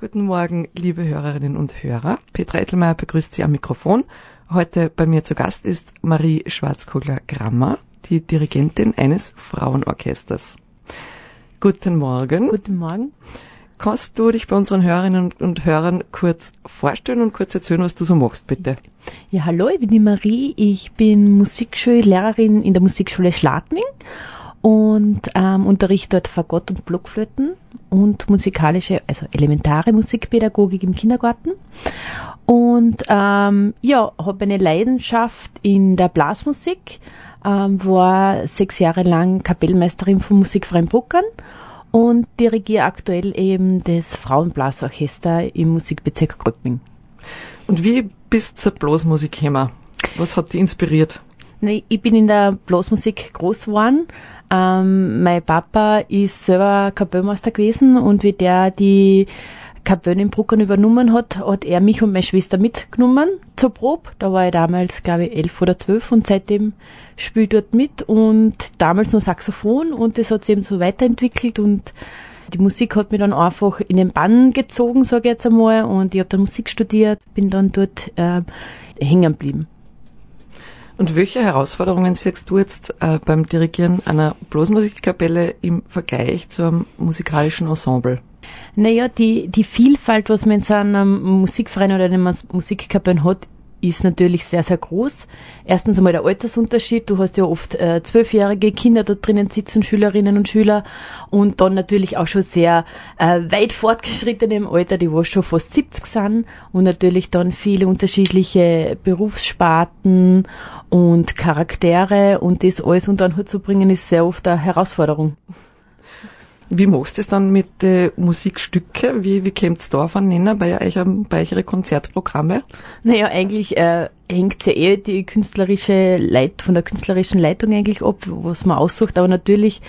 Guten Morgen, liebe Hörerinnen und Hörer. Petra Ettelmeier begrüßt Sie am Mikrofon. Heute bei mir zu Gast ist Marie Schwarzkogler-Grammer, die Dirigentin eines Frauenorchesters. Guten Morgen. Guten Morgen. Kannst du dich bei unseren Hörerinnen und Hörern kurz vorstellen und kurz erzählen, was du so machst, bitte? Ja, hallo, ich bin die Marie. Ich bin Musikschullehrerin in der Musikschule Schladming und ähm, unterrichte dort Fagott und Blockflöten und musikalische, also elementare Musikpädagogik im Kindergarten. Und ähm, ja, habe eine Leidenschaft in der Blasmusik, ähm, war sechs Jahre lang Kapellmeisterin von Musikfreien Bruckern und dirigiere aktuell eben das Frauenblasorchester im Musikbezirk Gröbming. Und wie bist du zur Blasmusik gekommen? Was hat dich inspiriert? Nee, ich bin in der Blasmusik groß geworden. Ähm, mein Papa ist selber Kapellmeister gewesen und wie der die Kapelle in Bruckern übernommen hat, hat er mich und meine Schwester mitgenommen zur Probe. Da war ich damals, glaube ich, elf oder zwölf und seitdem spiele ich dort mit und damals nur Saxophon und das hat sich eben so weiterentwickelt und die Musik hat mich dann einfach in den Bann gezogen, sage ich jetzt einmal, und ich habe dann Musik studiert, bin dann dort äh, hängen geblieben. Und welche Herausforderungen siehst du jetzt äh, beim Dirigieren einer Blasmusikkapelle im Vergleich zu einem musikalischen Ensemble? Naja, die, die Vielfalt, was man in so einem Musikverein oder einem Musikkapellen hat, ist natürlich sehr, sehr groß. Erstens einmal der Altersunterschied. Du hast ja oft äh, zwölfjährige Kinder da drinnen sitzen, Schülerinnen und Schüler. Und dann natürlich auch schon sehr äh, weit fortgeschrittene im Alter, die wo schon fast 70 sind. Und natürlich dann viele unterschiedliche Berufssparten und Charaktere. Und das alles unter einen Hut zu bringen, ist sehr oft eine Herausforderung. Wie machst du es dann mit den Musikstücke? Wie, wie kommt's da auf einen Nenner bei, euch, bei eure Konzertprogramme? Naja, eigentlich äh, hängt ja eh die künstlerische Leit von der künstlerischen Leitung eigentlich ab, was man aussucht. Aber natürlich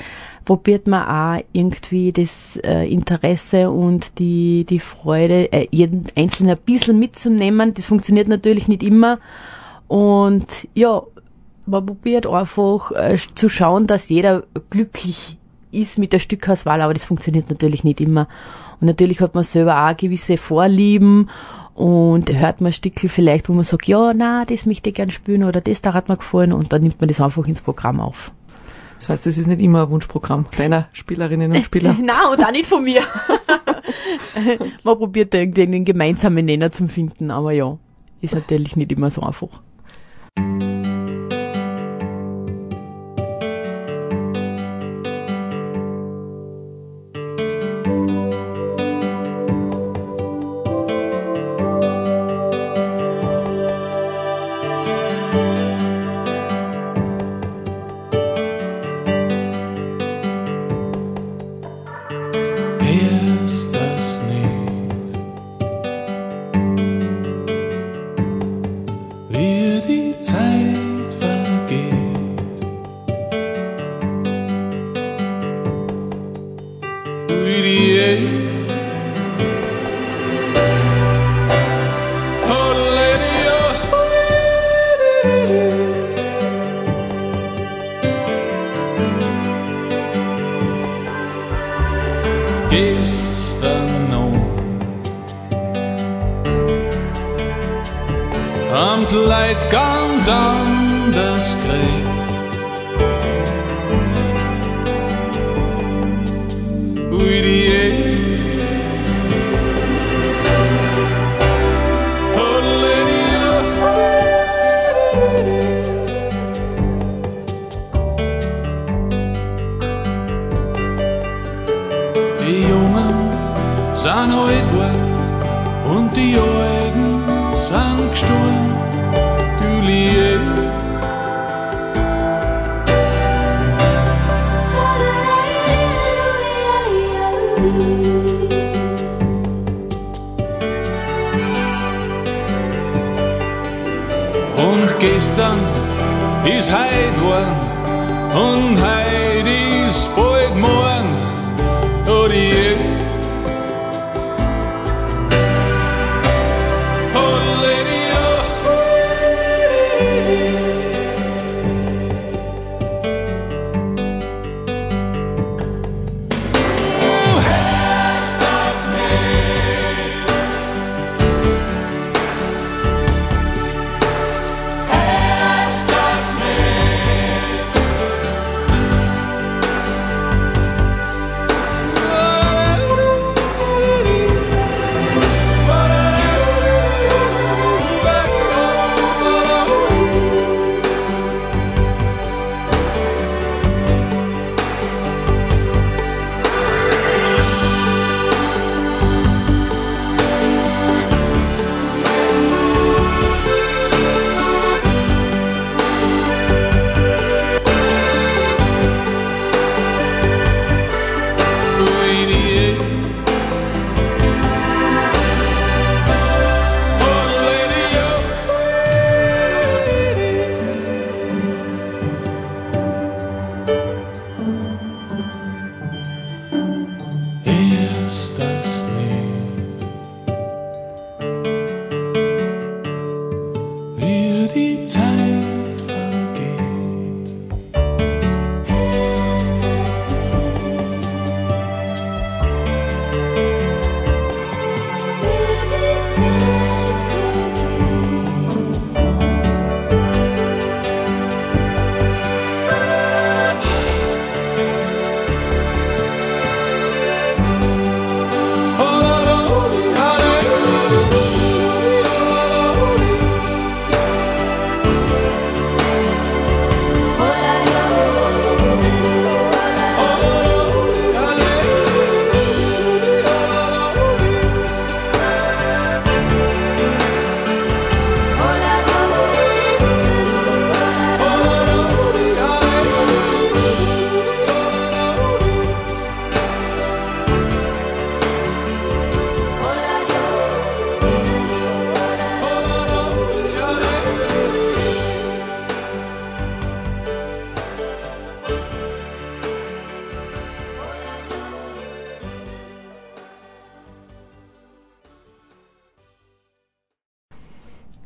probiert man auch irgendwie das äh, Interesse und die, die Freude, äh, jeden Einzelnen ein bisschen mitzunehmen. Das funktioniert natürlich nicht immer. Und ja, man probiert einfach äh, zu schauen, dass jeder glücklich ist mit der Stückhauswahl, aber das funktioniert natürlich nicht immer. Und natürlich hat man selber auch gewisse Vorlieben und hört man Stücke vielleicht, wo man sagt, ja, na, das möchte ich gern spielen oder das da hat mir gefallen und dann nimmt man das einfach ins Programm auf. Das heißt, das ist nicht immer ein Wunschprogramm deiner Spielerinnen und Spieler. Nein, und auch nicht von mir. man probiert irgendwie einen gemeinsamen Nenner zu finden, aber ja, ist natürlich nicht immer so einfach. Thank you. Und gestern is heid worden und heid is bald morgen. Und jetzt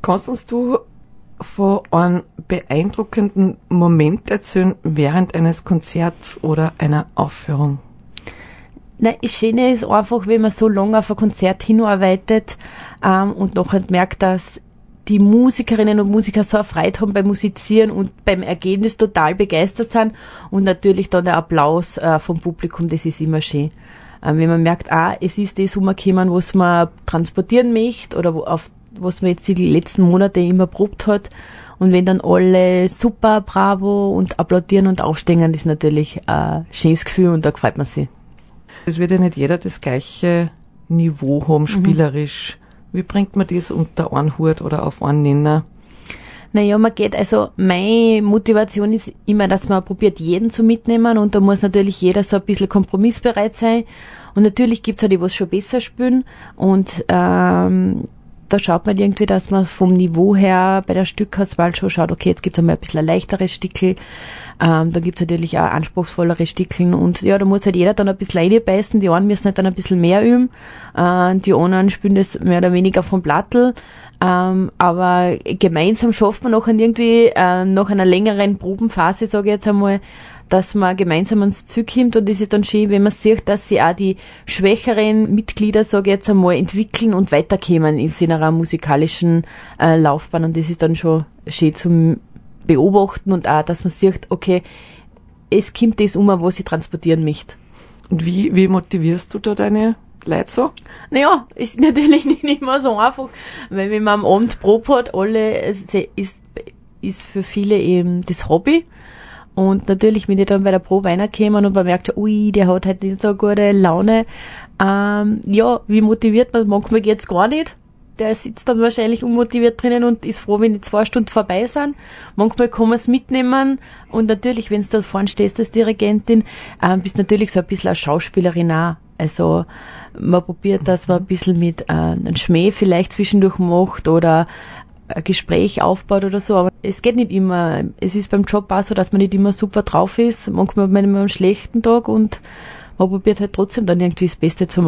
Kannst uns du von einem beeindruckenden Moment erzählen während eines Konzerts oder einer Aufführung? Nein, das Schöne ist einfach, wenn man so lange auf ein Konzert hinarbeitet ähm, und nachher merkt, dass die Musikerinnen und Musiker so eine Freude haben beim Musizieren und beim Ergebnis total begeistert sind und natürlich dann der Applaus äh, vom Publikum, das ist immer schön. Ähm, wenn man merkt, ah, es ist das umgekommen, was man transportieren möchte oder auf was man jetzt die letzten Monate immer probt hat und wenn dann alle super, bravo und applaudieren und aufstehen, das ist natürlich ein schönes Gefühl und da freut man sich. Es wird ja nicht jeder das gleiche Niveau haben, mhm. spielerisch. Mhm. Wie bringt man das unter einen Hut oder auf einen Nenner? Naja, man geht, also meine Motivation ist immer, dass man probiert, jeden zu mitnehmen und da muss natürlich jeder so ein bisschen kompromissbereit sein. Und natürlich gibt's auch die, was schon besser spielen und ähm, da schaut man irgendwie, dass man vom Niveau her bei der Stückauswahl schon schaut, okay, jetzt gibt's einmal ein bisschen ein leichteres Stickel, ähm, da gibt's natürlich auch anspruchsvollere Stickeln und ja, da muss halt jeder dann ein bisschen reinbeißen, die einen müssen halt dann ein bisschen mehr üben, äh, die anderen spielen das mehr oder weniger vom Plattel, ähm, aber gemeinsam schafft man noch irgendwie äh, nach einer längeren Probenphase, sage ich jetzt einmal, dass man gemeinsam ans Ziel kommt und es ist dann schön, wenn man sieht, dass sie auch die schwächeren Mitglieder, sage ich jetzt einmal, entwickeln und weiterkommen in seiner musikalischen äh, Laufbahn und das ist dann schon schön zum Beobachten und auch, dass man sieht, okay, es kommt das um, was ich transportieren möchte. Und wie, wie motivierst du da deine Leute so? Naja, ist natürlich nicht immer so einfach, weil wenn man am Abend Probe hat, alle, ist, ist für viele eben das Hobby und natürlich, wenn die dann bei der Probe reinkommen und man merkt, ui, der hat halt nicht so gute Laune. Ähm, ja, wie motiviert man? Manchmal geht's gar nicht. Der sitzt dann wahrscheinlich unmotiviert drinnen und ist froh, wenn die zwei Stunden vorbei sind. Manchmal kann man es mitnehmen und natürlich, wenn du da vorne stehst als Dirigentin, ähm, bist natürlich so ein bisschen eine Schauspielerin auch. Also man probiert, dass man ein bisschen mit äh, einem Schmäh vielleicht zwischendurch macht oder ein Gespräch aufbaut oder so, aber es geht nicht immer. Es ist beim Job auch so, dass man nicht immer super drauf ist. Manchmal hat man einen schlechten Tag und man probiert halt trotzdem dann irgendwie das Beste zum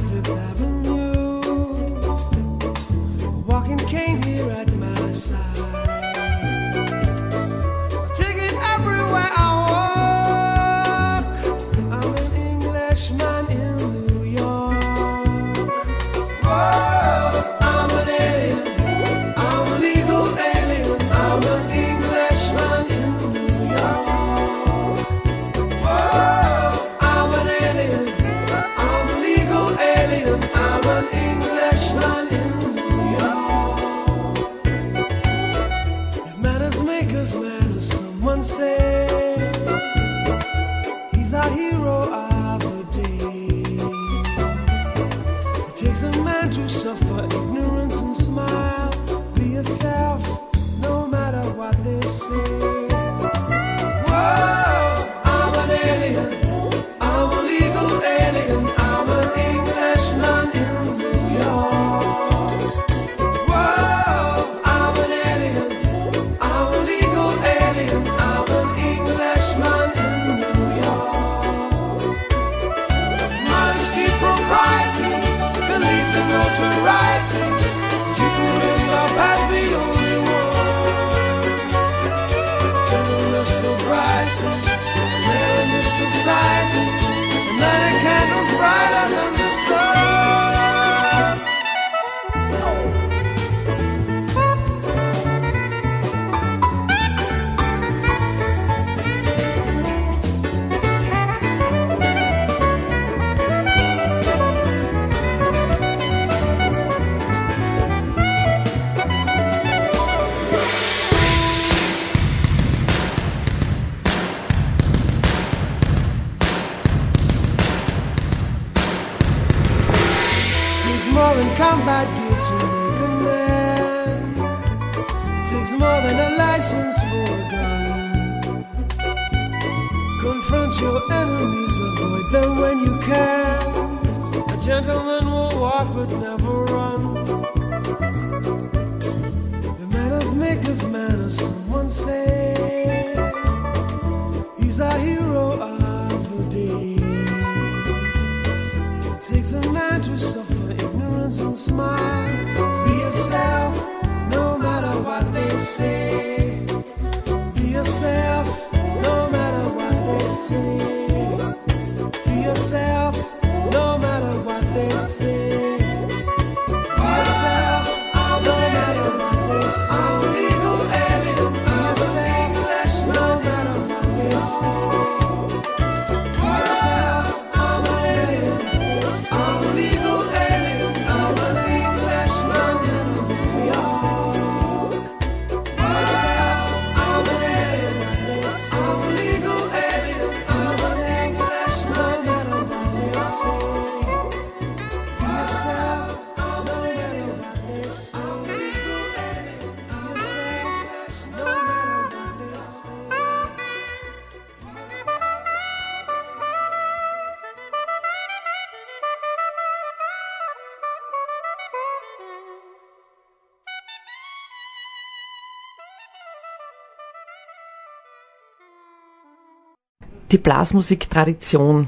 Die Blasmusiktradition.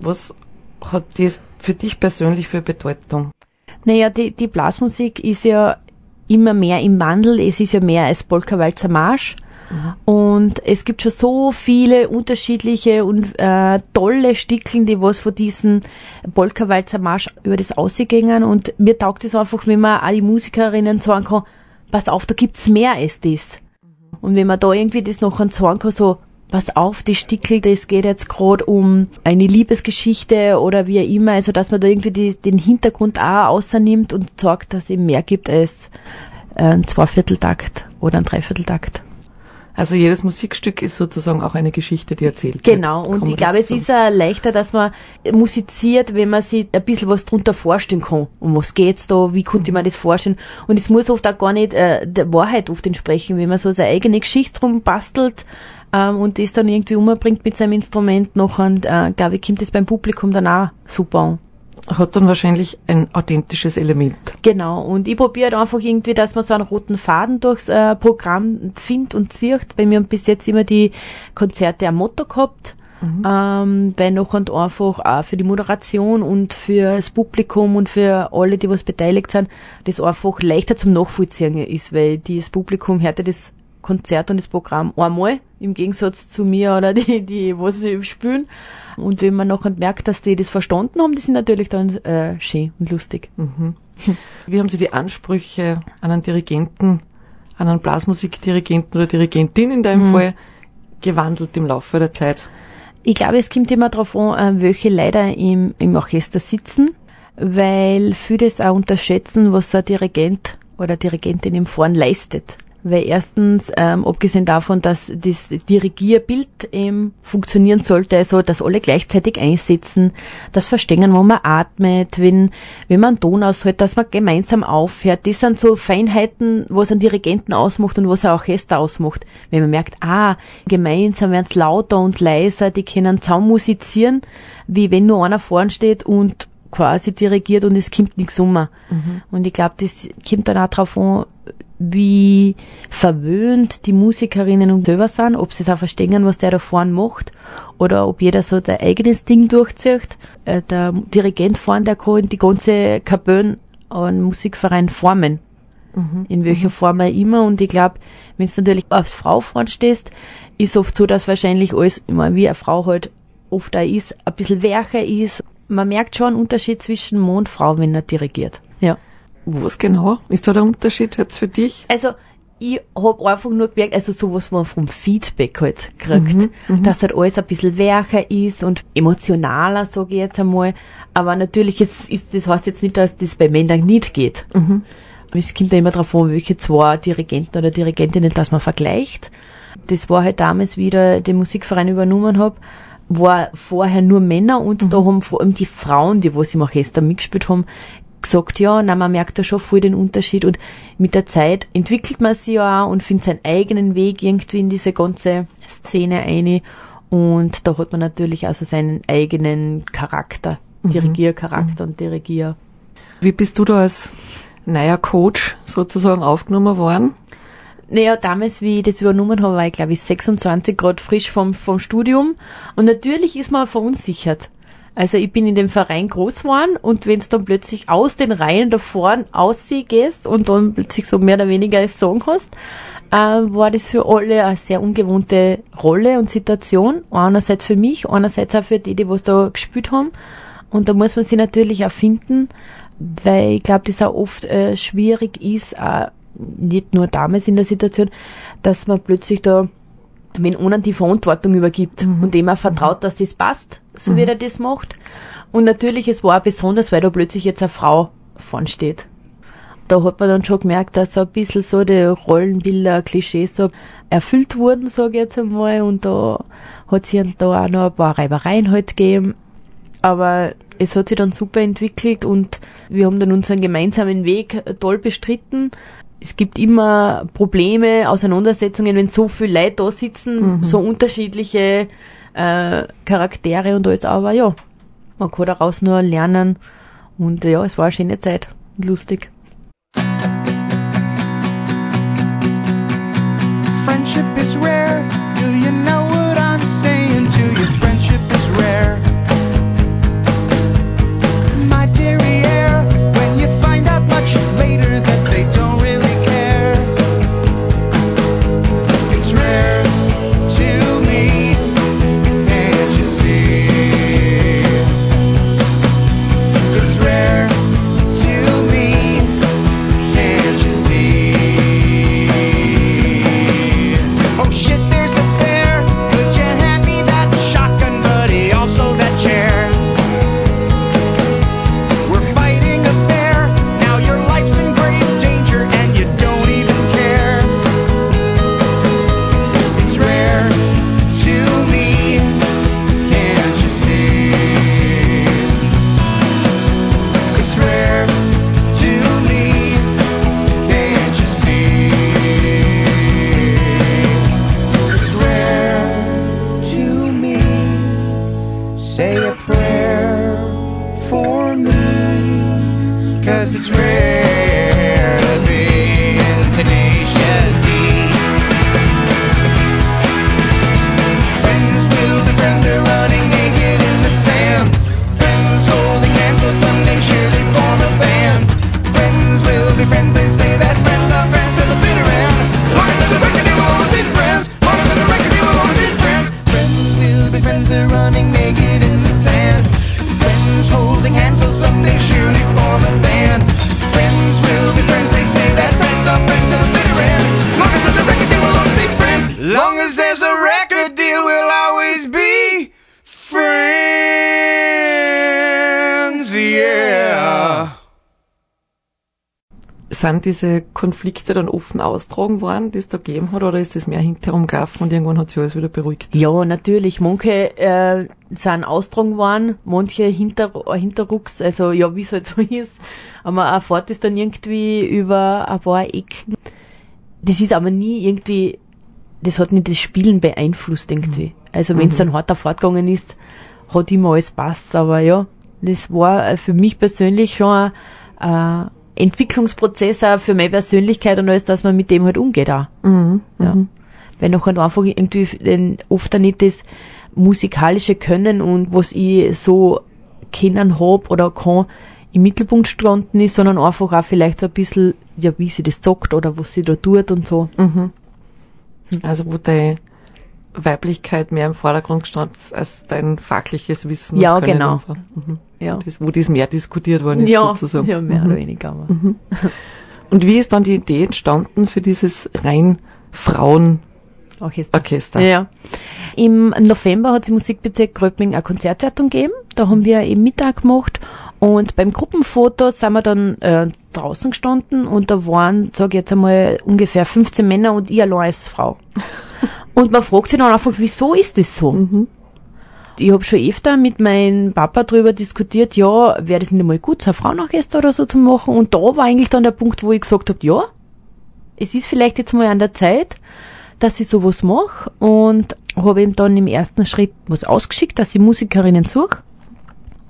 Was hat das für dich persönlich für Bedeutung? Naja, die, die Blasmusik ist ja immer mehr im Wandel. Es ist ja mehr als Polka-Walzer Marsch. Und es gibt schon so viele unterschiedliche und äh, tolle Stickeln, die was von diesen Polka-Walzer Marsch über das ausgängen. Und mir taugt es einfach, wenn man auch die Musikerinnen sagen kann, pass auf, da gibt's mehr als das. Und wenn man da irgendwie das noch sagen kann, so, pass auf, die Stickel, das geht jetzt gerade um eine Liebesgeschichte oder wie auch immer, also dass man da irgendwie die, den Hintergrund auch außernimmt und sagt, dass es eben mehr gibt als ein Zweivierteltakt oder ein Dreivierteltakt. Also jedes Musikstück ist sozusagen auch eine Geschichte, die erzählt Genau, wird. und Kann man ich glaube, es ist auch leichter, dass man musiziert, wenn man sich ein bisschen was drunter vorstellen kann. Um was geht's da, wie konnte ich mir das vorstellen? Und es muss oft auch gar nicht äh, der Wahrheit oft entsprechen, wenn man so seine eigene Geschichte drum bastelt ähm, und das dann irgendwie umbringt mit seinem Instrument noch und äh, glaube ich, kommt das beim Publikum dann auch super an. Hat dann wahrscheinlich ein authentisches Element. Genau, und ich probiere halt einfach irgendwie, dass man so einen roten Faden durchs äh, Programm findet und sieht. Bei mir haben bis jetzt immer die Konzerte am Motto gehabt, ähm, weil noch und einfach auch für die Moderation und für das Publikum und für alle, die was beteiligt sind, das einfach leichter zum Nachvollziehen ist, weil das Publikum hört ja das Konzert und das Programm einmal, im Gegensatz zu mir oder die, die was sie spielen. Und wenn man nachher merkt, dass die das verstanden haben, die sind natürlich dann äh, schön und lustig. Wie haben Sie die Ansprüche an einen Dirigenten, an einen Blasmusikdirigenten oder Dirigentin in deinem Fall gewandelt im Laufe der Zeit? Ich glaube, es kommt immer darauf an, äh, welche leider im, im Orchester sitzen, weil viele das auch unterschätzen, was ein Dirigent oder Dirigentin im Vorn leistet. Weil erstens, ähm, abgesehen davon, dass das Dirigierbild ähm, funktionieren sollte, also dass alle gleichzeitig einsetzen, das Verstehen, wo man atmet, wenn, wenn man einen Ton aushält, dass man gemeinsam aufhört, das sind so Feinheiten, was einen Dirigenten ausmacht und was ein Orchester ausmacht. Wenn man merkt, ah, gemeinsam werden es lauter und leiser, die können zusammen musizieren, wie wenn nur einer vorn steht und quasi dirigiert und es kommt nichts um. Und ich glaube, das kommt dann auch drauf an, wie verwöhnt die Musikerinnen und selber sind, ob sie es auch verstehen, was der da vorne macht, oder ob jeder so sein eigenes Ding durchzieht. Äh, der Dirigent vorne, der kann die ganze Kapelle an Musikverein formen. In welcher Form auch immer. Und ich glaube, wenn du natürlich als Frau vorne stehst, ist oft so, dass wahrscheinlich alles, ich mein, wie eine Frau halt oft auch ist, ein bisschen weicher ist. Man merkt schon einen Unterschied zwischen Mann und Frau, wenn er dirigiert. Ja. Was genau ist da der Unterschied jetzt für dich? Also, ich hab einfach nur gemerkt, also sowas, was man vom Feedback halt kriegt, dass halt alles ein bisschen weicher ist und emotionaler, sage ich jetzt einmal. Aber natürlich, es ist, das heißt jetzt nicht, dass das bei Männern nicht geht. Aber es kommt ja immer darauf an, welche zwei Dirigenten oder Dirigentinnen das man vergleicht. Das war halt damals, wie ich den Musikverein übernommen hab, war vorher nur Männer und da haben vor allem die Frauen, die was im Orchester mitgespielt haben, gesagt, ja, na, man merkt da schon voll den Unterschied und mit der Zeit entwickelt man sich ja auch und findet seinen eigenen Weg irgendwie in diese ganze Szene ein und da hat man natürlich also seinen eigenen Charakter, Dirigiercharakter und Dirigier. Wie bist du da als neuer Coach sozusagen aufgenommen worden? Naja, damals, wie ich das übernommen habe, war ich, glaube ich, 26 Grad frisch vom, vom Studium. Und natürlich ist man verunsichert. Also ich bin in dem Verein groß geworden und wenn dann plötzlich aus den Reihen da vorn ausgehst und dann plötzlich so mehr oder weniger einen Song hast, äh, war das für alle eine sehr ungewohnte Rolle und Situation. Einerseits für mich, einerseits auch für die, die was da gespielt haben. Und da muss man sich natürlich auch finden, weil ich glaube, das auch oft äh, schwierig ist, äh, nicht nur damals in der Situation, dass man plötzlich da wenn einer die Verantwortung übergibt Mhm. und dem auch vertraut, dass das passt, so wie er das macht. Und natürlich, es war auch besonders, weil da plötzlich jetzt eine Frau vorn steht. Da hat man dann schon gemerkt, dass so ein bisschen so die Rollenbilder, Klischees so erfüllt wurden, sage ich jetzt einmal. Und da hat sich da auch noch ein paar Reibereien halt gegeben. Aber es hat sich dann super entwickelt und wir haben dann unseren gemeinsamen Weg toll bestritten. Es gibt immer Probleme, Auseinandersetzungen, wenn so viele Leute da sitzen, so unterschiedliche äh, Charaktere und alles. Aber ja, man kann daraus nur lernen. Und ja, es war eine schöne Zeit. und Lustig. Friendship is rare. Do you know Sind diese Konflikte dann offen austragen worden, die es da gegeben hat, oder ist das mehr hinterherum gelaufen und irgendwann hat sich alles wieder beruhigt? Ja, natürlich. Manche äh, sind austragen worden, manche hinter, hinterrucks, also ja, wie es halt so ist. Aber man erfährt es dann irgendwie über ein paar Ecken. Das ist aber nie irgendwie, das hat nicht das Spielen beeinflusst irgendwie. Also wenn es dann harter fortgegangen ist, hat immer alles passt. Aber ja, das war äh, für mich persönlich schon ein äh, Entwicklungsprozess auch für meine Persönlichkeit und alles, dass man mit dem halt umgeht auch. Mhm. Ja. Weil nachher einfach irgendwie oft auch nicht das musikalische Können und was ich so kennen hab oder kann im Mittelpunkt gestanden ist, sondern einfach auch vielleicht so ein bisschen, ja, wie sie das sagt oder was sie da tut und so. Also wo deine Weiblichkeit mehr im Vordergrund gestanden als dein fachliches Wissen. und Ja, Können genau. und So. Mhm. Ja. Das, wo das mehr diskutiert worden ist ja, sozusagen. ja, mehr oder weniger. Aber. Und wie ist dann die Idee entstanden für dieses rein Frauenorchester? Orchester. Ja. Im November hat sie im Musikbezirk Gröbming eine Konzertwertung gegeben. Da haben wir eben Mittag gemacht. Und beim Gruppenfoto sind wir dann äh, draußen gestanden und da waren, sage ich jetzt einmal, ungefähr 15 Männer und ich allein als Frau. Und man fragt sich dann einfach, wieso ist das so? ich habe schon öfter mit meinem Papa drüber diskutiert, ja, wäre das nicht einmal gut, so ein Frauenorchester oder so zu machen. Und da war eigentlich dann der Punkt, wo ich gesagt habe, ja, es ist vielleicht jetzt mal an der Zeit, dass ich sowas mache. Und habe eben dann im ersten Schritt was ausgeschickt, dass ich Musikerinnen suche.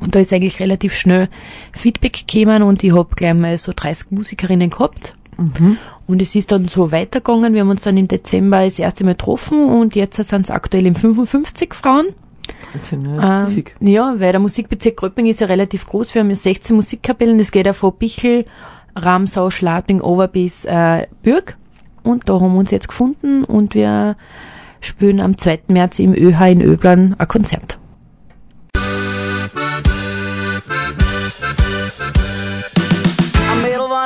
Und da ist eigentlich relativ schnell Feedback gekommen und ich habe gleich mal so 30 Musikerinnen gehabt. Und es ist dann so weitergegangen. Wir haben uns dann im Dezember das erste Mal getroffen und jetzt sind es aktuell eben 55 Frauen. Ähm, ja, weil der Musikbezirk Gröpping ist ja relativ groß. Wir haben ja 16 Musikkapellen. Das geht ja von Bichel, Ramsau, Schladming, over bis äh, Bürg. Und da haben wir uns jetzt gefunden und wir spielen am 2. März im ÖH in Öblern ein Konzert.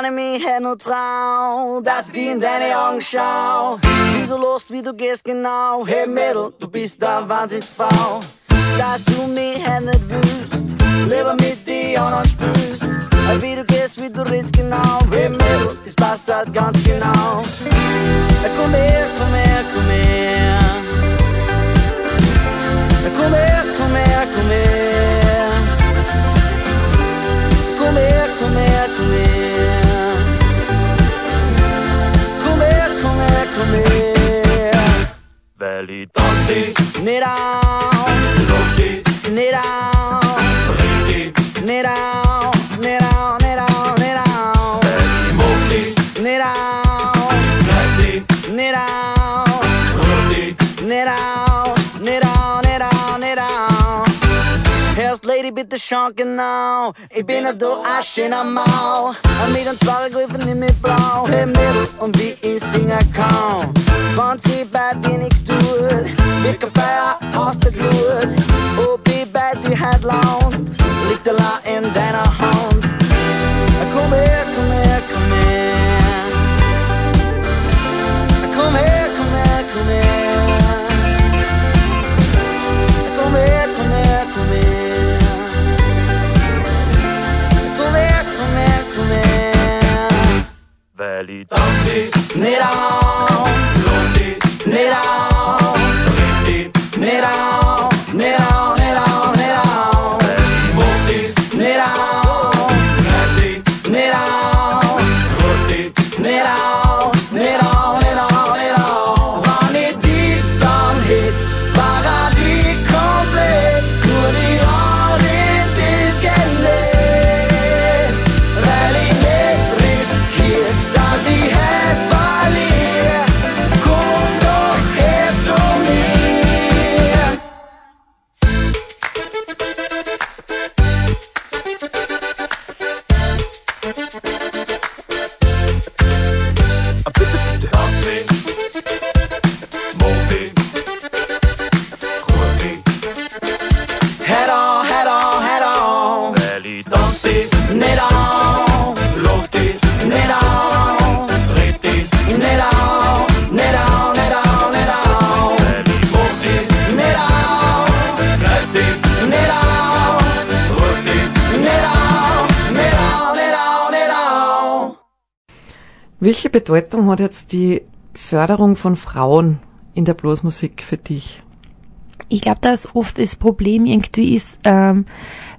War in mir, hätt nur Trau, dass die in deine Augen schau. Wie du lost, wie du gehst genau. Hey Mädel, du bist da Wahnsinnsfrau. Dass du mich hätt nicht wüsst, lieber mit dir anderen spürst. Wie du gehst, wie du redst genau. Hey Mädel, das passt halt ganz genau. Komm her, komm her, komm her. Komm her, komm her, komm her. Weil ich tanz dich, Nicht auf, lach Bitte schau genau. Ich bin ein du Asche in am Mau. Und mit den zwei Griffen in mit Blau. Hey Mädel, und wie ich singen kann. Wenn sie bei dir nichts tut, wird kein Feuer aus der Glut. Ob ich bei dir halt launt, liegt allein in deiner Bedeutung hat jetzt die Förderung von Frauen in der Bluesmusik für dich? Ich glaube, dass oft das Problem irgendwie ist, ähm,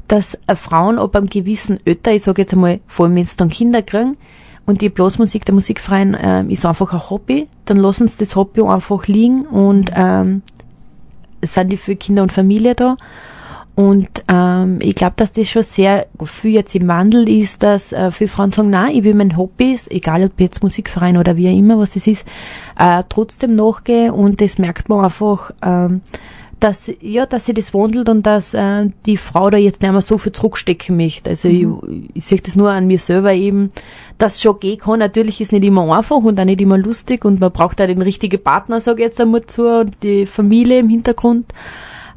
dass äh, Frauen ab einem gewissen Alter, ich sage jetzt einmal, vor allem wenn sie dann Kinder kriegen, und die Blasmusik, der Musikverein ähm, ist einfach ein Hobby, dann lassen sie das Hobby einfach liegen und ähm, sind die für Kinder und Familie da. Und ähm, ich glaube, dass das schon sehr viel jetzt im Wandel ist, dass äh, viele Frauen sagen, nein, ich will mein Hobbys, egal ob jetzt Musikverein oder wie auch immer, was es ist, äh, trotzdem nachgehen und das merkt man einfach, ähm, dass ja, dass sie das wandelt und dass äh, die Frau da jetzt nicht mehr so viel zurückstecken möchte. Also ich, ich sehe das nur an mir selber eben, dass schon gehen kann. Natürlich ist nicht immer einfach und auch nicht immer lustig und man braucht auch den richtigen Partner, sage ich jetzt einmal zu, und die Familie im Hintergrund.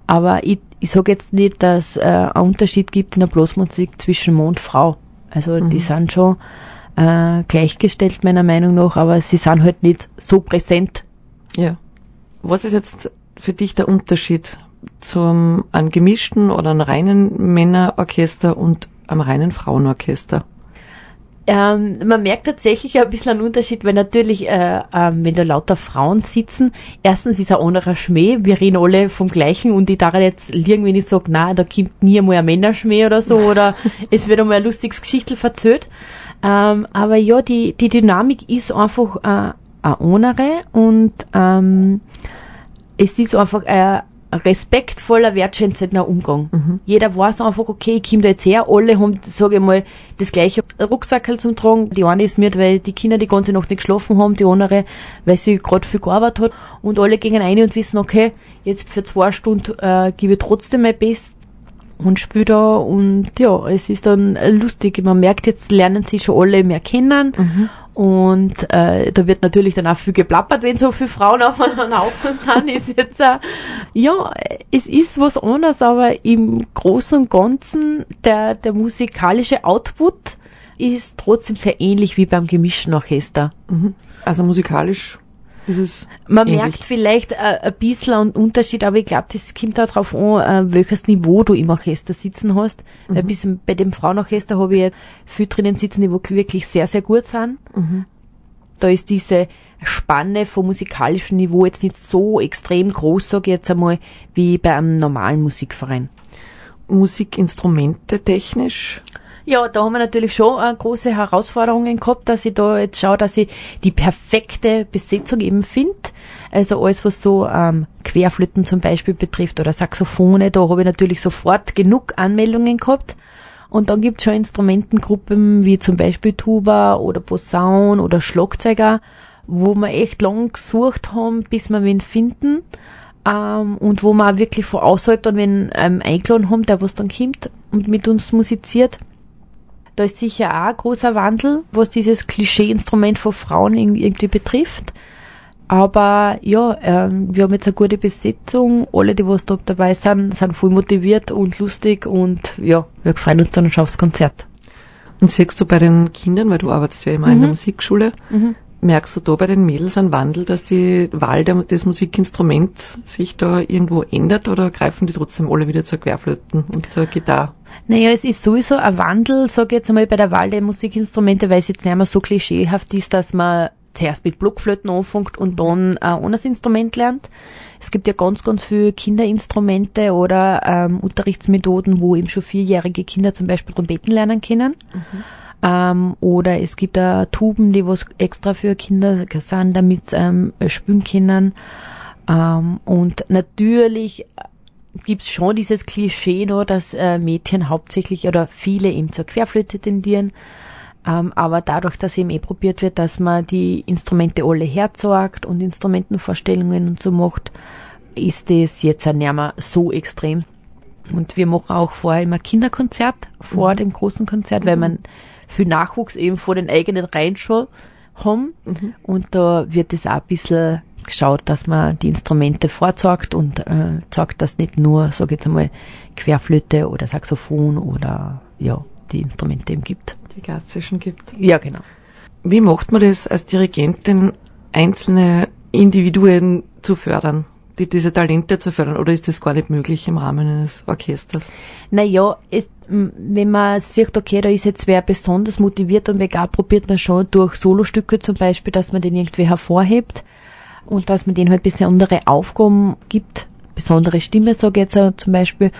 Aber ich, ich sage jetzt nicht, dass äh, ein Unterschied gibt in der Blasmusik zwischen Mann und Frau. Also die sind schon äh, gleichgestellt meiner Meinung nach, aber sie sind halt nicht so präsent. Ja. Was ist jetzt für dich der Unterschied zum einem gemischten oder einem reinen Männerorchester und einem reinen Frauenorchester? Ähm, man merkt tatsächlich ein bisschen einen Unterschied, weil natürlich, äh, ähm, wenn da lauter Frauen sitzen, erstens ist ein anderer Schmäh, wir reden alle vom Gleichen und ich darf jetzt liegen, wenn ich sage, na, da kommt nie einmal ein Männerschmäh oder so, oder es wird einmal ein lustiges Geschichtel verzählt. Ähm, aber ja, die, die Dynamik ist einfach äh, eine andere und ähm, es ist einfach ein respektvoller, wertschätzender Umgang. Jeder weiß einfach, okay, ich komme da jetzt her, alle haben, sage ich mal, das gleiche Rucksackel zum Tragen. Die eine ist mit, weil die Kinder die ganze Nacht nicht geschlafen haben, die andere, weil sie gerade viel gearbeitet hat. Und alle gehen rein und wissen, okay, jetzt für zwei Stunden äh, gebe ich trotzdem mein Bestes und spiele da und ja, es ist dann lustig. Man merkt, jetzt lernen sie schon alle mehr kennen und äh, da wird natürlich dann auch viel geplappert, wenn so viele Frauen auf einem Haufen sind. Ist jetzt, äh, ja, es ist was anderes, aber im Großen und Ganzen der, der musikalische Output ist trotzdem sehr ähnlich wie beim gemischten Orchester. Also musikalisch Man ähnlich. merkt vielleicht äh, ein bisschen einen Unterschied, aber ich glaube, das kommt darauf an, äh, welches Niveau du im Orchester sitzen hast. Weil bis, bei dem Frauenorchester habe ich viel drinnen sitzen, die wirklich sehr, sehr gut sind. Da ist diese Spanne vom musikalischen Niveau jetzt nicht so extrem groß, sage ich jetzt einmal, wie bei einem normalen Musikverein. Musikinstrumente technisch. Ja, da haben wir natürlich schon äh, große Herausforderungen gehabt, dass ich da jetzt schaue, dass ich die perfekte Besetzung eben finde. Also alles, was so ähm, Querflöten zum Beispiel betrifft oder Saxophone, da habe ich natürlich sofort genug Anmeldungen gehabt. Und dann gibt es schon Instrumentengruppen wie zum Beispiel Tuba oder Posaun oder Schlagzeuger, wo wir echt lang gesucht haben, bis wir wen finden. Ähm, und wo wir auch wirklich von außerhalb dann wen ähm, eingeladen haben, der was dann kommt und mit uns musiziert. Da ist sicher auch ein großer Wandel, was dieses Klischee-Instrument von Frauen irgendwie betrifft. Aber ja, ähm, wir haben jetzt eine gute Besetzung. Alle, die was da dabei sind, sind voll motiviert und lustig und ja, wir freuen uns dann schon aufs Konzert. Und siehst du bei den Kindern, weil du arbeitest ja immer in der Musikschule, merkst du da bei den Mädels einen Wandel, dass die Wahl der, des Musikinstruments sich da irgendwo ändert oder greifen die trotzdem alle wieder zur Querflöten und zur Gitarre? Naja, es ist sowieso ein Wandel, sage ich jetzt einmal, bei der Wahl der Musikinstrumente, weil es jetzt nicht mehr so klischeehaft ist, dass man zuerst mit Blockflöten anfängt und dann ein anderes Instrument lernt. Es gibt ja ganz, ganz viele Kinderinstrumente oder ähm, Unterrichtsmethoden, wo eben schon vierjährige Kinder zum Beispiel Trompeten lernen können. Ähm, oder es gibt da Tuben, die was extra für Kinder sind, damit ähm, spielen können. Ähm, und natürlich gibt's schon dieses Klischee noch, dass äh, Mädchen hauptsächlich oder viele eben zur Querflöte tendieren. Ähm, aber dadurch, dass eben eh probiert wird, dass man die Instrumente alle herzagt und Instrumentenvorstellungen und so macht, ist das jetzt auch nicht mehr so extrem. Und wir machen auch vorher immer Kinderkonzert vor dem großen Konzert, weil man viel Nachwuchs eben vor den eigenen Reihen schon haben. Und da wird es auch ein bisschen geschaut, dass man die Instrumente vorzeigt und äh, zeigt, dass nicht nur, sag ich jetzt einmal, Querflöte oder Saxophon oder ja, die Instrumente eben gibt. Die klassischen gibt. Ja, genau. Wie macht man das als Dirigentin, einzelne Individuen zu fördern, die, diese Talente zu fördern? Oder ist das gar nicht möglich im Rahmen eines Orchesters? Naja, es, wenn man sieht, okay, da ist jetzt wer besonders motiviert und begabt, probiert man schon durch Solostücke zum Beispiel, dass man den irgendwie hervorhebt und dass man denen halt ein bisschen andere Aufgaben gibt, besondere Stimme, sage ich jetzt zum Beispiel.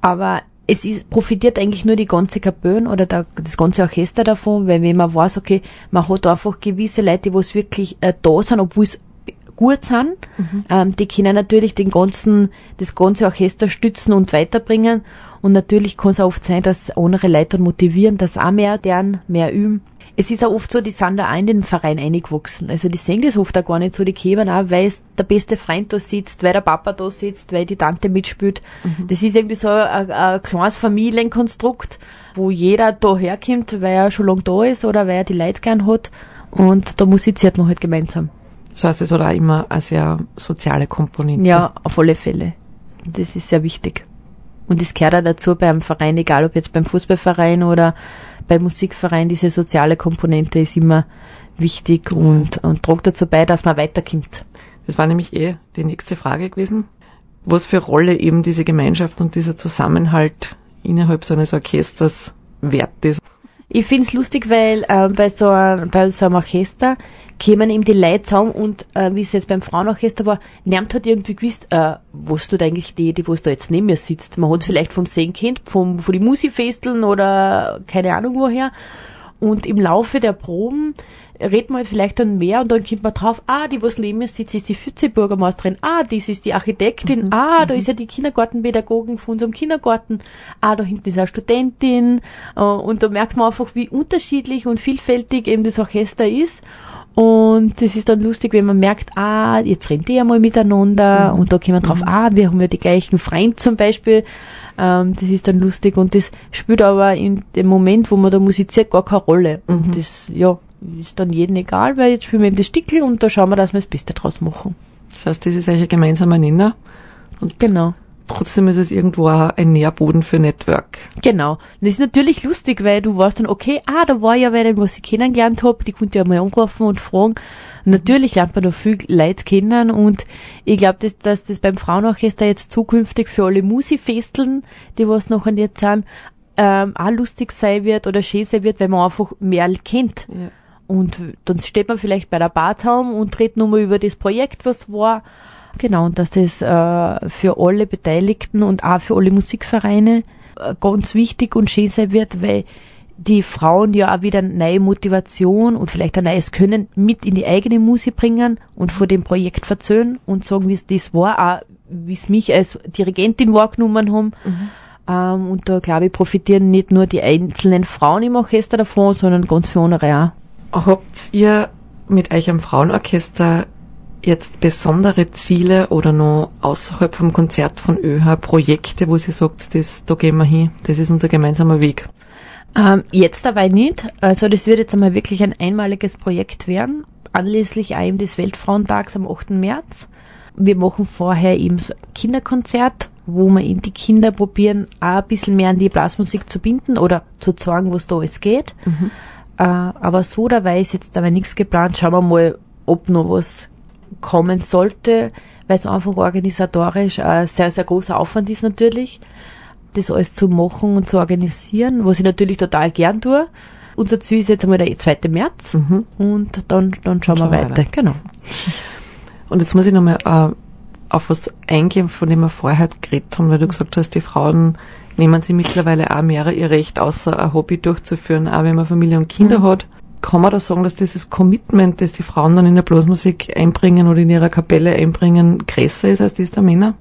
Aber es ist, profitiert eigentlich nur die ganze Kapelle oder der, das ganze Orchester davon, weil wenn man weiß, okay, man hat einfach gewisse Leute, die was wirklich äh, da sind, obwohl es gut sind, ähm, die können natürlich den ganzen, das ganze Orchester stützen und weiterbringen. Und natürlich kann es auch oft sein, dass andere Leute motivieren, dass auch mehr deren, mehr üben. Es ist auch oft so, die sind da auch in den Verein eingewachsen. Also die sehen das oft auch gar nicht so, die kämen auch, weil der beste Freund da sitzt, weil der Papa da sitzt, weil die Tante mitspielt. Das ist irgendwie so ein, ein kleines Familienkonstrukt, wo jeder da herkommt, weil er schon lange da ist oder weil er die Leute gern hat. Und da musiziert man halt gemeinsam. Das heißt, es hat auch immer eine sehr soziale Komponente. Ja, auf alle Fälle. Das ist sehr wichtig. Und das gehört auch dazu beim Verein, egal ob jetzt beim Fußballverein oder beim Musikverein, diese soziale Komponente ist immer wichtig und, und trägt dazu bei, dass man weiterkommt. Das war nämlich eh die nächste Frage gewesen. Was für Rolle eben diese Gemeinschaft und dieser Zusammenhalt innerhalb so eines Orchesters wert ist. Ich find's lustig, weil äh, bei, so ein, bei so einem Orchester kämen eben die Leute zusammen und äh, wie es jetzt beim Frauenorchester war, niemand hat irgendwie gewusst, äh, was tut eigentlich die, die was da jetzt neben mir sitzt. Man hat vielleicht vom Singen kennt, vom, von die Musikfesteln oder keine Ahnung woher. Und im Laufe der Proben redet man halt vielleicht dann mehr und dann kommt man drauf, ah, die was neben mir sitzt, ist die Vizebürgermeisterin, ah, das ist die Architektin, ah, da ist ja die Kindergartenpädagogin von unserem Kindergarten, ah, da hinten ist eine Studentin. Äh, und da merkt man einfach, wie unterschiedlich und vielfältig eben das Orchester ist. Und das ist dann lustig, wenn man merkt, ah, jetzt reden die ja mal miteinander und da kommt man drauf, ah, wir haben ja die gleichen Freunde zum Beispiel. Ähm, das ist dann lustig. Und das spielt aber in dem Moment, wo man da musiziert, gar keine Rolle. Und das, ja, ist dann jedem egal, weil jetzt spielen wir eben das Stickel und da schauen wir, dass wir das Beste draus machen. Das heißt, das ist eigentlich ein gemeinsamer Nenner. Genau. Trotzdem ist es irgendwo auch ein Nährboden für Network. Genau. Und das ist natürlich lustig, weil du weißt dann, okay, ah, da war ja wer, was ich kennengelernt hab, die konnte ja mal anrufen und fragen. Und natürlich lernt man da viel Leute kennen und ich glaube, dass, dass das beim Frauenorchester jetzt zukünftig für alle Musikfesteln, die was noch an jetzt sind, ähm, auch lustig sein wird oder schön sein wird, weil man einfach mehr kennt. Ja. Und dann steht man vielleicht bei der Bartaum und redet nochmal über das Projekt, was war. Genau, und dass das äh, für alle Beteiligten und auch für alle Musikvereine äh, ganz wichtig und schön sein wird, weil die Frauen ja auch wieder neue Motivation und vielleicht ein neues Können mit in die eigene Musik bringen und vor dem Projekt verzöhnen und sagen, wie es das war, auch wie es mich als Dirigentin wahrgenommen haben. Ähm, und da, glaube ich, profitieren nicht nur die einzelnen Frauen im Orchester davon, sondern ganz viele andere auch. Habt ihr mit euch am Frauenorchester jetzt besondere Ziele oder noch außerhalb vom Konzert von ÖH Projekte, wo sie sagt, das, da gehen wir hin, das ist unser gemeinsamer Weg? Ähm, jetzt dabei nicht. Also das wird jetzt einmal wirklich ein einmaliges Projekt werden, anlässlich einem des Weltfrauentags am 8. März. Wir machen vorher eben so ein Kinderkonzert, wo wir eben die Kinder probieren, auch ein bisschen mehr an die Blasmusik zu binden oder zu zeigen, was da alles geht. Äh, aber so dabei ist jetzt aber nichts geplant. Schauen wir mal, ob noch was kommen sollte, weil es einfach organisatorisch ein sehr, sehr großer Aufwand ist natürlich, das alles zu machen und zu organisieren, was ich natürlich total gern tue. Unser Ziel ist jetzt einmal der 2. März und dann, dann schauen wir schauen wir weiter. weiter. Genau. Und jetzt muss ich nochmal äh, auf was eingehen, von dem wir vorher geredet haben, weil du gesagt hast, die Frauen nehmen sie mittlerweile auch mehr ihr Recht, außer ein Hobby durchzuführen, auch wenn man Familie und Kinder hat. Kann man da sagen, dass dieses Commitment, das die Frauen dann in der Blasmusik einbringen oder in ihrer Kapelle einbringen, größer ist als das der Männer?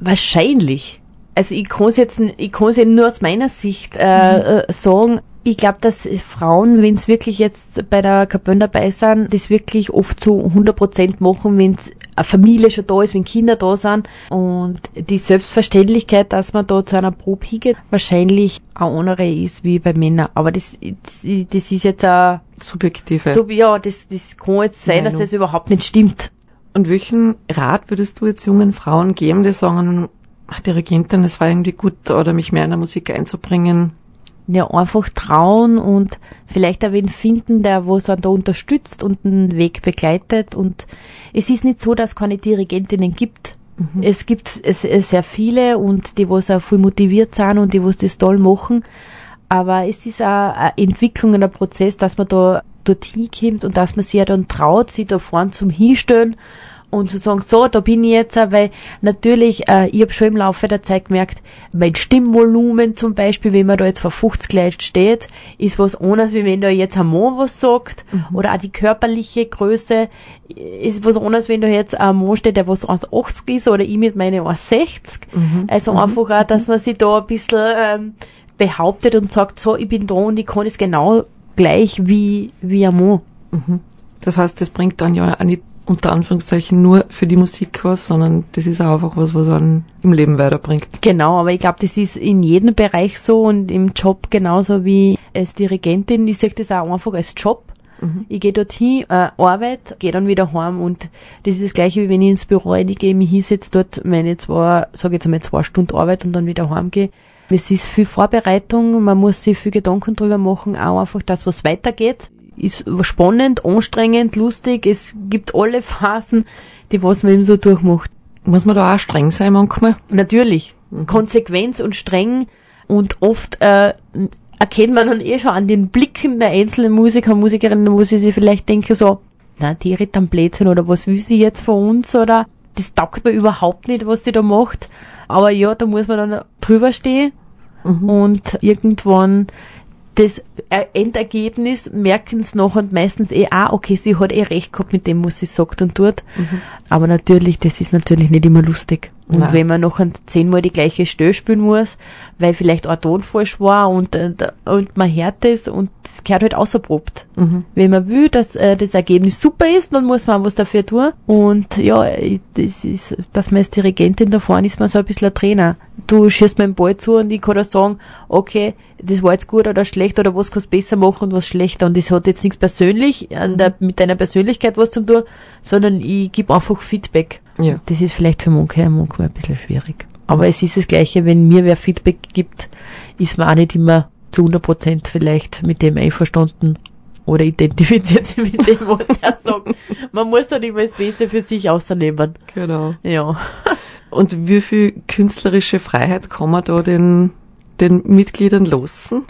Wahrscheinlich. Also ich kann es jetzt, ich kann es eben nur aus meiner Sicht äh, äh, sagen. Ich glaube, dass Frauen, wenn es wirklich jetzt bei der Kapelle dabei sind, das wirklich oft zu 100% machen, wenn eine Familie schon da ist, wenn Kinder da sind. Und die Selbstverständlichkeit, dass man da zu einer Probe hingeht, wahrscheinlich auch andere ist wie bei Männern. Aber das, das, ist jetzt ein, Subjektive. so, ja, das, das kann jetzt sein, dass Meinung. das überhaupt nicht stimmt. Und welchen Rat würdest du jetzt jungen Frauen geben, die sagen, ach, Dirigentin, es war irgendwie gut, oder mich mehr in der Musik einzubringen? Ja, einfach trauen und vielleicht auch wen finden, der was einen da unterstützt und einen Weg begleitet. Und es ist nicht so, dass es keine Dirigentinnen gibt. Es gibt es, es sehr viele und die, was auch viel motiviert sind und die, was das toll machen. Aber es ist auch eine Entwicklung und ein Prozess, dass man da dorthin kommt und dass man sich ja dann traut, sich da vorn zum Hinstellen und zu sagen, so, da bin ich jetzt, weil natürlich, äh, ich habe schon im Laufe der Zeit gemerkt, mein Stimmvolumen zum Beispiel, wenn man da jetzt vor 50 Leuten steht, ist was anderes, wie wenn da jetzt ein Mann was sagt, oder auch die körperliche Größe ist was anderes, wenn da jetzt ein Mann steht, der was 1,80 ist, oder ich mit meinen 1,60. Also einfach auch, dass man sich da ein bisschen ähm, behauptet und sagt, so, ich bin da und ich kann es genau gleich wie, wie ein Mann. Das heißt, das bringt dann ja auch nicht unter Anführungszeichen nur für die Musik was, sondern das ist auch einfach was, was einen im Leben weiterbringt. Genau, aber ich glaube, das ist in jedem Bereich so und im Job genauso wie als Dirigentin. Ich sehe das auch einfach als Job. Ich gehe dorthin, äh, Arbeit, gehe dann wieder heim und das ist das gleiche, wie wenn ich ins Büro reingehe, mich hinsetze dort meine zwei, sage jetzt einmal zwei Stunden Arbeit und dann wieder heimgehe. Es ist viel Vorbereitung, man muss sich viel Gedanken drüber machen, auch einfach, dass was weitergeht. Ist spannend, anstrengend, lustig, es gibt alle Phasen, die was man eben so durchmacht. Muss man da auch streng sein manchmal? Natürlich. Konsequenz und streng und oft äh, erkennt man dann eh schon an den Blicken der einzelnen Musiker Musikerinnen, wo sie sich vielleicht denken so, na, die redet am Blödsinn oder was will sie jetzt von uns oder das taugt mir überhaupt nicht, was sie da macht. Aber ja, da muss man dann drüber stehen und irgendwann das äh, Endergebnis merken es noch und meistens eh, ah, okay, sie hat eh recht gehabt mit dem, was sie sagt und tut. Aber natürlich, das ist natürlich nicht immer lustig. Und Nein. wenn man noch zehnmal die gleiche Stelle spielen muss, weil vielleicht Ton falsch war und, äh, und man hört es und das gehört halt außerprobt. Wenn man will, dass äh, das Ergebnis super ist, dann muss man auch was dafür tun. Und ja, das ist, dass man als Dirigentin da vorne ist, man so ein bisschen ein Trainer. Du schießt mir den Ball zu und ich kann da sagen, okay, das war jetzt gut oder schlecht oder was kannst du besser machen und was schlechter. Und das hat jetzt nichts persönlich an der, mit deiner Persönlichkeit was zu tun, sondern ich gebe einfach Feedback. Ja. Das ist vielleicht für manche manchmal ein bisschen schwierig. Aber es ist das Gleiche, wenn mir wer Feedback gibt, ist man auch nicht immer zu 100 Prozent vielleicht mit dem einverstanden oder identifiziert sich mit dem, was er sagt. Man muss dann immer das Beste für sich außernehmen. Genau. Ja. Und wie viel künstlerische Freiheit kann man da den, den Mitgliedern lassen?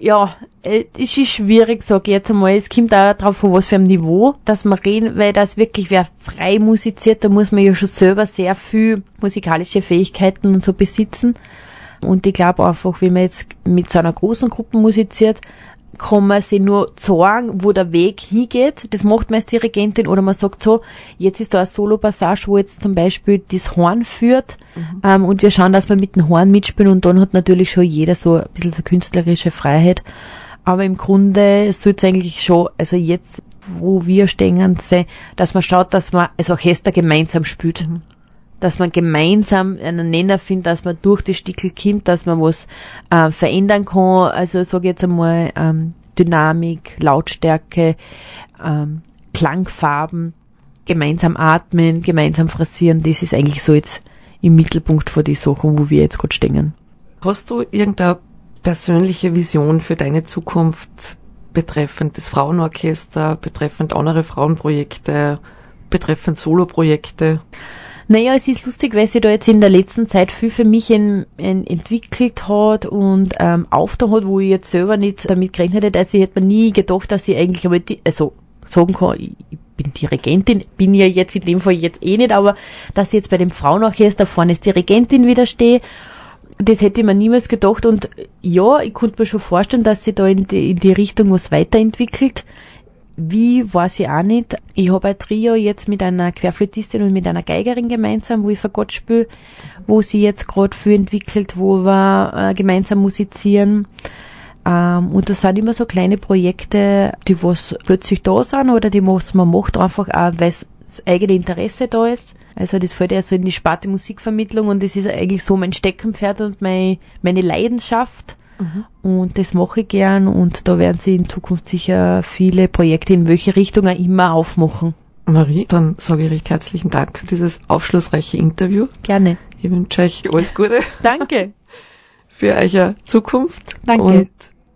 Ja, äh, es ist schwierig, sag ich jetzt einmal. Es kommt auch drauf an, was für ein Niveau, dass man reden, weil das wirklich wer frei musiziert, da muss man ja schon selber sehr viel musikalische Fähigkeiten und so besitzen. Und ich glaube einfach, wenn man jetzt mit so einer großen Gruppe musiziert, kann man sich nur sagen, wo der Weg hingeht. Das macht man als Dirigentin oder man sagt so, jetzt ist da eine Solo-Passage, wo jetzt zum Beispiel das Horn führt ähm, und wir schauen, dass wir mit dem Horn mitspielen und dann hat natürlich schon jeder so ein bisschen so künstlerische Freiheit. Aber im Grunde soll es eigentlich schon, also jetzt, wo wir stehen, sein, dass man schaut, dass man als Orchester gemeinsam spielt dass man gemeinsam einen Nenner findet, dass man durch die Stickel kommt, dass man was äh, verändern kann. Also sage jetzt einmal ähm, Dynamik, Lautstärke, ähm, Klangfarben, gemeinsam atmen, gemeinsam phrasieren. Das ist eigentlich so jetzt im Mittelpunkt von die Sachen, wo wir jetzt gerade stehen. Hast du irgendeine persönliche Vision für deine Zukunft betreffend das Frauenorchester, betreffend andere Frauenprojekte, betreffend Soloprojekte? Naja, es ist lustig, weil sie da jetzt in der letzten Zeit viel für mich en, en, entwickelt hat und ähm, aufgetan hat, wo ich jetzt selber nicht damit gerechnet hätte. Also ich hätte mir nie gedacht, dass ich eigentlich einmal, also sagen kann, ich ich bin Dirigentin, bin ja jetzt in dem Fall jetzt eh nicht, aber dass ich jetzt bei dem Frauenorchester vorne als Dirigentin wieder stehe, das hätte ich mir niemals gedacht und ja, ich konnte mir schon vorstellen, dass sie da in die, in die Richtung was weiterentwickelt. Wie, weiß ich auch nicht. Ich habe ein Trio jetzt mit einer Querflötistin und mit einer Geigerin gemeinsam, wo ich Fagott spiele, wo sie jetzt gerade viel entwickelt, wo wir äh, gemeinsam musizieren. Ähm, und das sind immer so kleine Projekte, die was plötzlich da sind oder die was man macht, einfach auch, weil das eigene Interesse da ist. Also das fällt ja so in die Sparte Musikvermittlung und das ist eigentlich so mein Steckenpferd und mein, meine Leidenschaft. Und das mache ich gern und da werden sie in Zukunft sicher viele Projekte in welche Richtung auch immer aufmachen. Marie, dann sage ich recht herzlichen Dank für dieses aufschlussreiche Interview. Gerne. Ich wünsche euch alles Gute Danke. für eure Zukunft. Danke. Und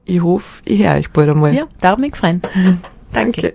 ich hoffe, ich höre euch bald einmal. Ja, darf mich freuen. Danke.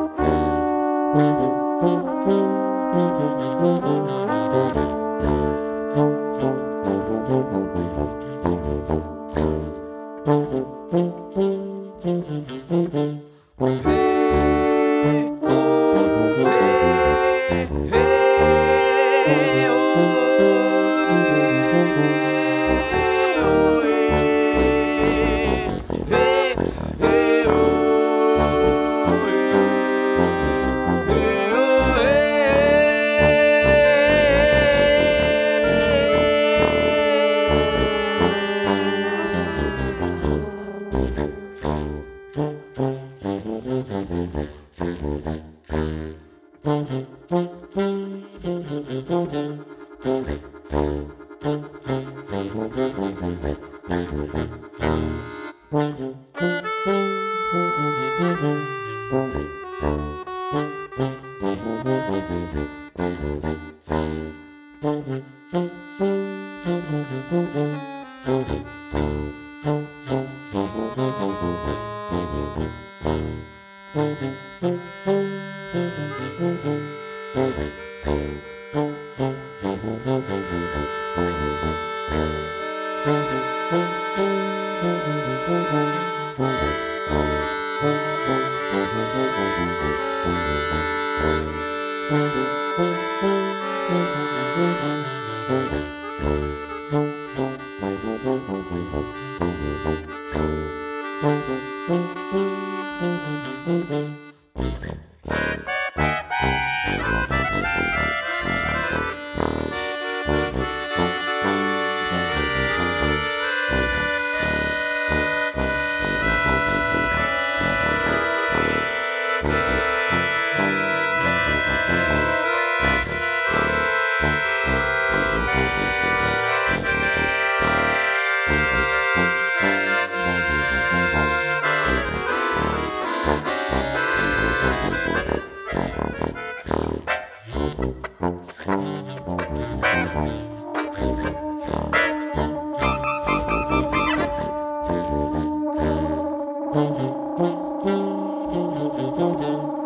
Hey. Mm-hmm.